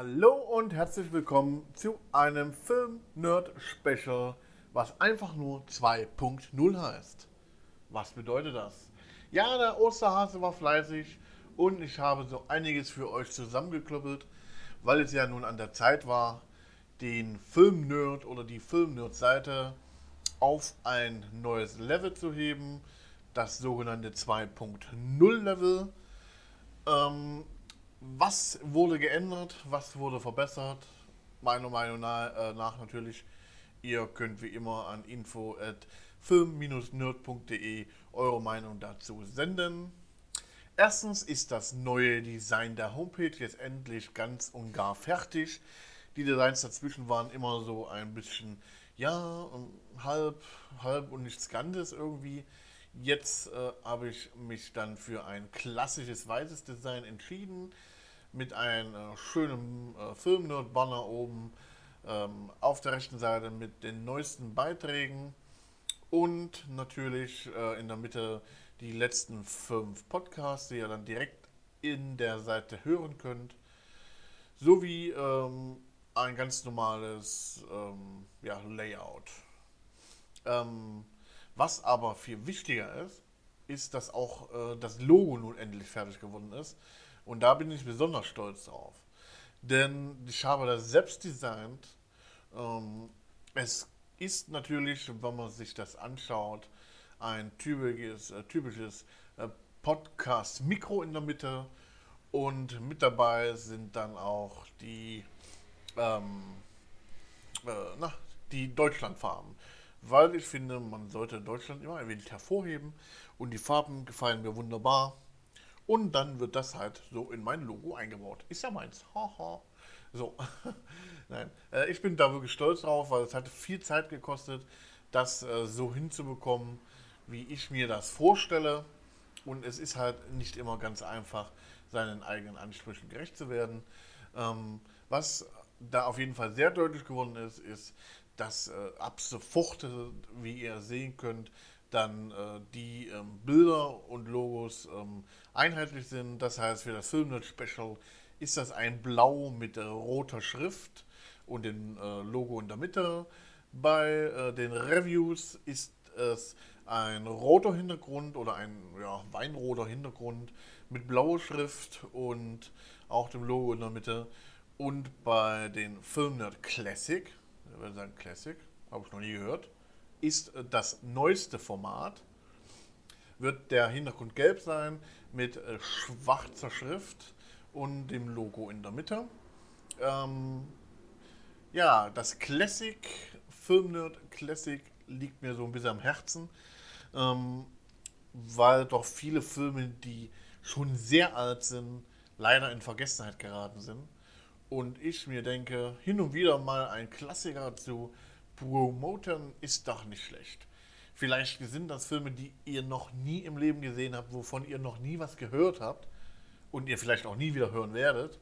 Hallo und herzlich willkommen zu einem Film-Nerd-Special, was einfach nur 2.0 heißt. Was bedeutet das? Ja, der Osterhase war fleißig und ich habe so einiges für euch zusammengeklöppelt, weil es ja nun an der Zeit war, den Film-Nerd oder die Film-Nerd-Seite auf ein neues Level zu heben, das sogenannte 2.0-Level. Ähm, was wurde geändert? Was wurde verbessert? Meiner Meinung nach, äh, nach natürlich. Ihr könnt wie immer an info at film-nerd.de eure Meinung dazu senden. Erstens ist das neue Design der Homepage jetzt endlich ganz und gar fertig. Die Designs dazwischen waren immer so ein bisschen, ja, halb, halb und nichts Ganzes irgendwie. Jetzt äh, habe ich mich dann für ein klassisches weißes Design entschieden. Mit einem äh, schönen äh, Filmnerd-Banner oben ähm, auf der rechten Seite mit den neuesten Beiträgen. Und natürlich äh, in der Mitte die letzten fünf Podcasts, die ihr dann direkt in der Seite hören könnt, sowie ähm, ein ganz normales ähm, ja, Layout. Ähm, was aber viel wichtiger ist, ist, dass auch äh, das Logo nun endlich fertig geworden ist. Und da bin ich besonders stolz drauf. Denn ich habe das selbst designt. Ähm, es ist natürlich, wenn man sich das anschaut, ein typisches, äh, typisches äh, Podcast-Mikro in der Mitte. Und mit dabei sind dann auch die, ähm, äh, na, die Deutschlandfarben. Weil ich finde, man sollte Deutschland immer ein wenig hervorheben. Und die Farben gefallen mir wunderbar. Und dann wird das halt so in mein Logo eingebaut. Ist ja meins. Haha. so. Nein. Äh, ich bin da wirklich stolz drauf, weil es hat viel Zeit gekostet, das äh, so hinzubekommen, wie ich mir das vorstelle. Und es ist halt nicht immer ganz einfach, seinen eigenen Ansprüchen gerecht zu werden. Ähm, was da auf jeden Fall sehr deutlich geworden ist, ist, dass äh, ab sofort, wie ihr sehen könnt, dann äh, die ähm, Bilder und Logos ähm, einheitlich sind. Das heißt, für das Filmnet Special ist das ein Blau mit äh, roter Schrift und dem äh, Logo in der Mitte. Bei äh, den Reviews ist es ein roter Hintergrund oder ein ja, weinroter Hintergrund mit blauer Schrift und auch dem Logo in der Mitte. Und bei den Filmnet Classic, ich würde sagen Classic, habe ich noch nie gehört, ist äh, das neueste Format. Wird der Hintergrund gelb sein mit äh, schwarzer Schrift und dem Logo in der Mitte. Ähm, ja, das Classic, Filmnerd Classic liegt mir so ein bisschen am Herzen, ähm, weil doch viele Filme, die schon sehr alt sind, leider in Vergessenheit geraten sind. Und ich mir denke, hin und wieder mal ein Klassiker zu promoten ist doch nicht schlecht. Vielleicht sind das Filme, die ihr noch nie im Leben gesehen habt, wovon ihr noch nie was gehört habt und ihr vielleicht auch nie wieder hören werdet.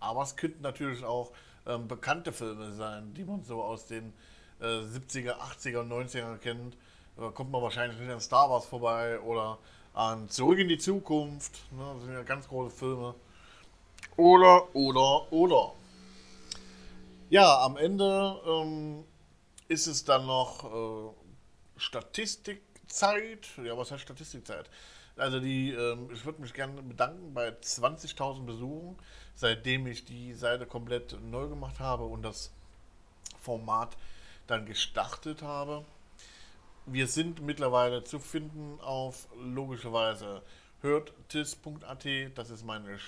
Aber es könnten natürlich auch ähm, bekannte Filme sein, die man so aus den äh, 70er, 80er, 90er kennt. Da kommt man wahrscheinlich nicht an Star Wars vorbei oder an Zurück in die Zukunft. Ne? Das sind ja ganz große Filme. Oder, oder, oder. Ja, am Ende ähm, ist es dann noch äh, Statistikzeit. Ja, was heißt Statistikzeit? Also die, ähm, ich würde mich gerne bedanken bei 20.000 Besuchen, seitdem ich die Seite komplett neu gemacht habe und das Format dann gestartet habe. Wir sind mittlerweile zu finden auf logischerweise hörtis.at. Das ist meine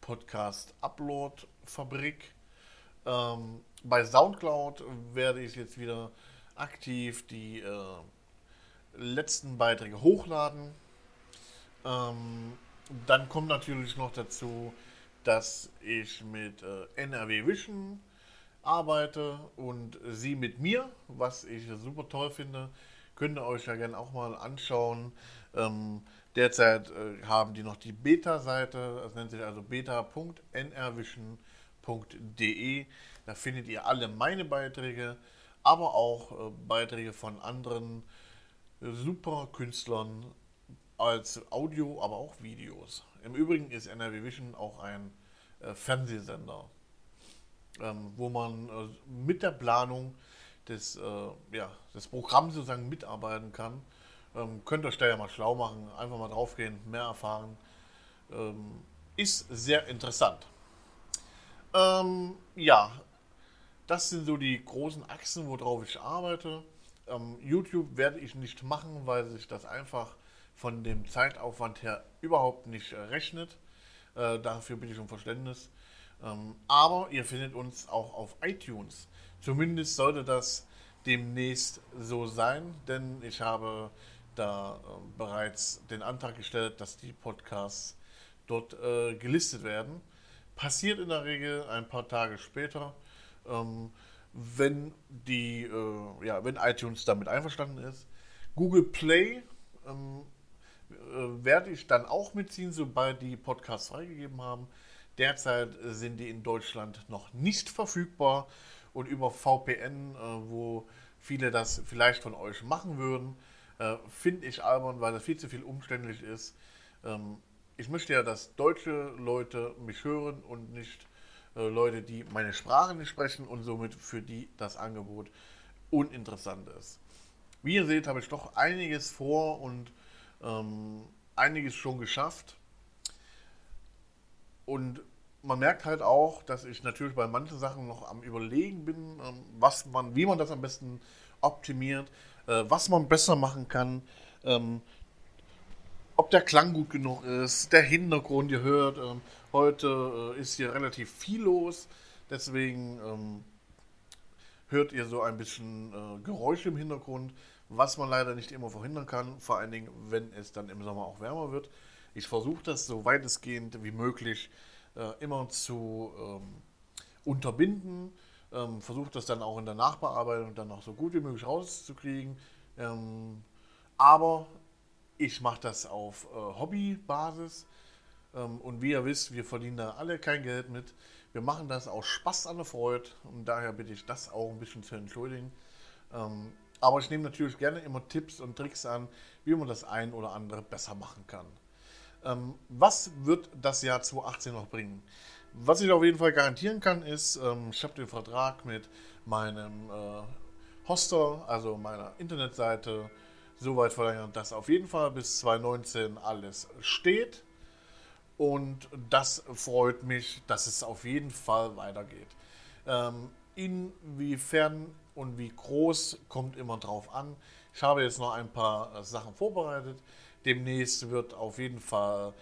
Stamm-Podcast-Upload-Fabrik. Ähm, bei Soundcloud werde ich jetzt wieder aktiv die äh, letzten Beiträge hochladen. Ähm, dann kommt natürlich noch dazu, dass ich mit äh, NRW Vision arbeite und sie mit mir, was ich super toll finde. Könnt ihr euch ja gerne auch mal anschauen. Ähm, derzeit äh, haben die noch die Beta-Seite, das nennt sich also beta.nrvision.com www.ftf.de. Da findet ihr alle meine Beiträge, aber auch äh, Beiträge von anderen äh, super Künstlern als Audio, aber auch Videos. Im Übrigen ist NRW Vision auch ein äh, Fernsehsender. ähm, wo man äh, mit der Planung des, ja, des Programms sozusagen mitarbeiten kann. Ähm, könnt euch da ja mal schlau machen, einfach mal draufgehen, mehr erfahren. Ähm, ist sehr interessant. Ähm, ja, das sind so die großen Achsen, worauf ich arbeite. Ähm, YouTube werde ich nicht machen, weil sich das einfach von dem Zeitaufwand her überhaupt nicht äh, rechnet. Äh, dafür bin ich um Verständnis. Ähm, aber ihr findet uns auch auf iTunes. Zumindest sollte das demnächst so sein, denn ich habe da äh, bereits den Antrag gestellt, dass die Podcasts dort äh, gelistet werden. Passiert in der Regel ein paar Tage später, ähm, wenn, die, äh, ja, wenn iTunes damit einverstanden ist. Google Play ähm, äh, werde ich dann auch mitziehen, sobald die Podcasts freigegeben haben. Derzeit sind die in Deutschland noch nicht verfügbar und über VPN, äh, wo viele das vielleicht von euch machen würden, äh, finde ich albern, weil das viel zu viel umständlich ist. Ähm, ich möchte ja, dass deutsche Leute mich hören und nicht äh, Leute, die meine Sprache nicht sprechen und somit für die das Angebot uninteressant ist. Wie ihr seht, habe ich doch einiges vor und ähm, einiges schon geschafft. Und man merkt halt auch, dass ich natürlich bei manchen Sachen noch am Überlegen bin, ähm, was man, wie man das am besten optimiert, äh, was man besser machen kann, ähm, ob der Klang gut genug ist, der Hintergrund, ihr hört, ähm, heute äh, ist hier relativ viel los, deswegen ähm, hört ihr so ein bisschen äh, Geräusche im Hintergrund, was man leider nicht immer verhindern kann, vor allen Dingen, wenn es dann im Sommer auch wärmer wird. Ich versuche das so weitestgehend wie möglich äh, immer zu ähm, unterbinden, ähm, versuche das dann auch in der Nachbearbeitung dann auch so gut wie möglich rauszukriegen. Ähm, aber ich mache das auf äh, Hobbybasis ähm, und wie ihr wisst, wir verdienen da alle kein Geld mit. Wir machen das aus Spaß an der Freude und daher bitte ich das auch ein bisschen zu entschuldigen. Ähm, aber ich nehme natürlich gerne immer Tipps und Tricks an, wie man das ein oder andere besser machen kann. Ähm, was wird das Jahr 2018 noch bringen? Was ich auf jeden Fall garantieren kann, ist, ähm, ich habe den Vertrag mit meinem äh, Hoster, also meiner Internetseite, soweit verlängert, dass auf jeden Fall bis 2019 alles steht. Und das freut mich, dass es auf jeden Fall weitergeht. Ähm, inwiefern und wie groß kommt immer drauf an. Ich habe jetzt noch ein paar äh, Sachen vorbereitet. Demnächst wird auf jeden Fall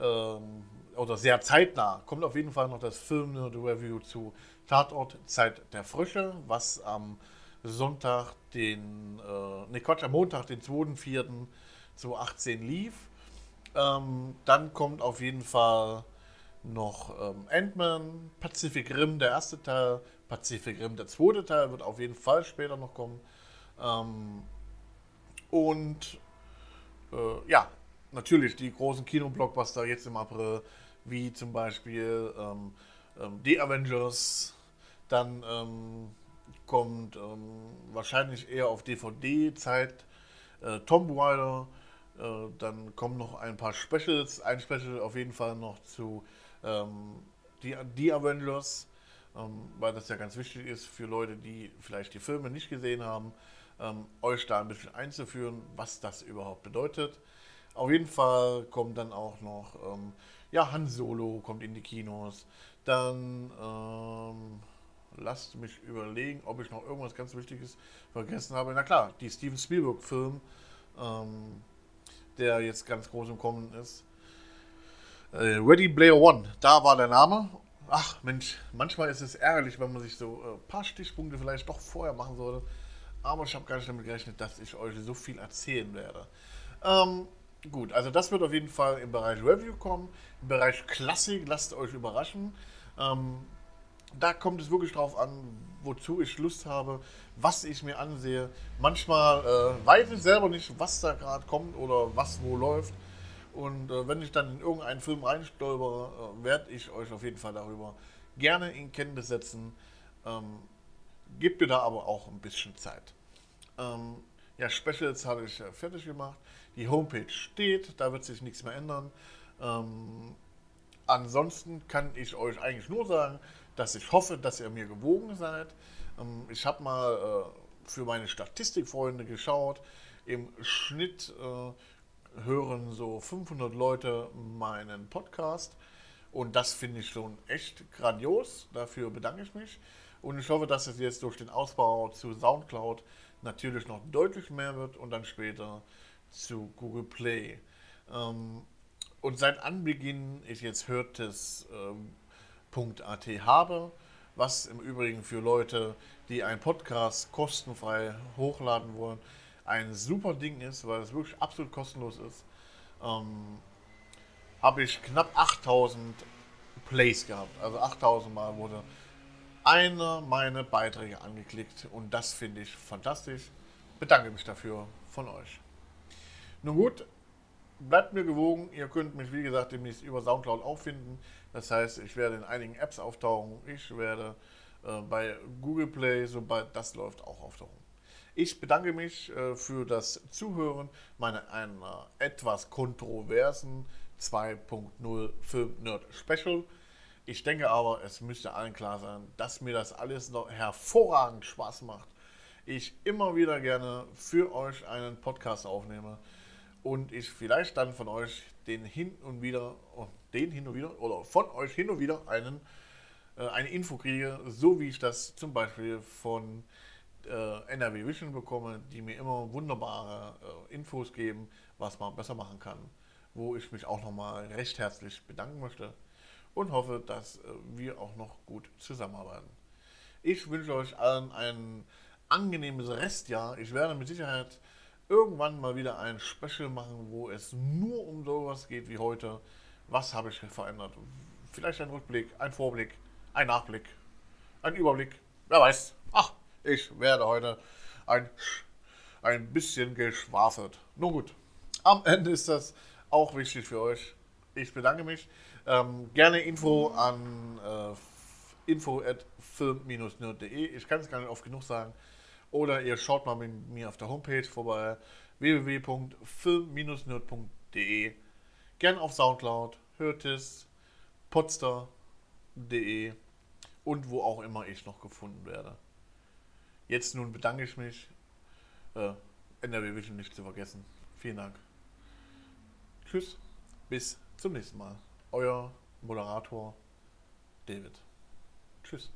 ähm, oder sehr zeitnah kommt auf jeden Fall noch das Film Review zu Tatort Zeit der Frösche, was am Sonntag, den, äh, ne Quatsch, am Montag, den 2.4.2018 lief. Ähm, dann kommt auf jeden Fall noch ähm, Ant-Man, Pacific Rim, der erste Teil, Pacific Rim, der zweite Teil wird auf jeden Fall später noch kommen. Ähm, und äh, ja, natürlich die großen Kinoblockbuster jetzt im April, wie zum Beispiel ähm, ähm, The Avengers, dann ähm, kommt ähm, wahrscheinlich eher auf DVD-Zeit äh, Tomb Raider, äh, dann kommen noch ein paar Specials, ein Special auf jeden Fall noch zu ähm, die, die Avengers, ähm, weil das ja ganz wichtig ist für Leute, die vielleicht die Filme nicht gesehen haben, euch da ein bisschen einzuführen, was das überhaupt bedeutet. Auf jeden Fall kommt dann auch noch ähm, ja, Han Solo kommt in die Kinos. Dann ähm, lasst mich überlegen, ob ich noch irgendwas ganz Wichtiges vergessen habe. Na klar, die Steven Spielberg-Film, ähm, der jetzt ganz groß im Kommen ist. Äh, Ready Player One, da war der Name. Ach Mensch, manchmal ist es ärgerlich, wenn man sich so ein äh, paar Stichpunkte vielleicht doch vorher machen sollte. Aber ich habe gar nicht damit gerechnet, dass ich euch so viel erzählen werde. Ähm, gut, also das wird auf jeden Fall im Bereich Review kommen. Im Bereich Klassik, lasst euch überraschen. Ähm, da kommt es wirklich drauf an, wozu ich Lust habe, was ich mir ansehe. Manchmal äh, weiß ich selber nicht, was da gerade kommt oder was wo läuft. Und äh, wenn ich dann in irgendeinen Film reinstolper, äh, werde ich euch auf jeden Fall darüber gerne in Kenntnis setzen. Ähm, gebt mir da aber auch ein bisschen Zeit. Ähm, ja, Specials habe ich äh, fertig gemacht. Die Homepage steht, da wird sich nichts mehr ändern. Ähm, ansonsten kann ich euch eigentlich nur sagen, dass ich hoffe, dass ihr mir gewogen seid. Ähm, ich habe mal äh, für meine Statistikfreunde geschaut. Im Schnitt äh, hören so 500 Leute meinen Podcast. Und das finde ich schon echt grandios. Dafür bedanke ich mich. Und ich hoffe, dass es jetzt durch den Ausbau zu SoundCloud natürlich noch deutlich mehr wird und dann später zu Google Play. Ähm, und seit Anbeginn ich jetzt hörtes ähm, habe, was im Übrigen für Leute, die einen Podcast kostenfrei hochladen wollen, ein super Ding ist, weil es wirklich absolut kostenlos ist, ähm, habe ich knapp 8000 Plays gehabt. Also 8000 Mal wurde einer meiner Beiträge angeklickt und das finde ich fantastisch. Bedanke mich dafür von euch. Nun gut, bleibt mir gewogen. Ihr könnt mich, wie gesagt, demnächst über Soundcloud auffinden. Das heißt, ich werde in einigen Apps auftauchen. Ich werde äh, bei Google Play, sobald das läuft, auch auftauchen. Ich bedanke mich äh, für das Zuhören meiner einer etwas kontroversen 2.0 Film Nerd Special. Ich denke aber, es müsste allen klar sein, dass mir das alles noch hervorragend Spaß macht. Ich immer wieder gerne für euch einen Podcast aufnehme und ich vielleicht dann von euch den hin und wieder, oh, den hin und wieder, oder von euch hin und wieder einen, äh, eine Info kriege, so wie ich das zum Beispiel von äh, NRW Vision bekomme, die mir immer wunderbare äh, Infos geben, was man besser machen kann, wo ich mich auch nochmal recht herzlich bedanken möchte und hoffe, dass äh, wir auch noch gut zusammenarbeiten. Ich wünsche euch allen ein angenehmes Restjahr. Ich werde mit Sicherheit irgendwann mal wieder ein Special machen, wo es nur um sowas geht wie heute. Was habe ich verändert? Vielleicht ein Rückblick, ein Vorblick, ein Nachblick, ein Überblick. Wer weiß. Ach, ich werde heute ein, ein bisschen geschwafelt. Nun gut, am Ende ist das auch wichtig für euch. Ich bedanke mich. Ähm, gerne Info an äh, info at film-nerd.de. Ich kann es gar nicht oft genug sagen. Oder ihr schaut mal mit mir auf der Homepage vorbei www.film-nerd.de. Gern auf Soundcloud, hört es, podster.de und wo auch immer ich noch gefunden werde. Jetzt nun bedanke ich mich. Äh, NRW Vision nicht zu vergessen. Vielen Dank. Tschüss. Bis zum nächsten Mal. Euer Moderator David. Tschüss.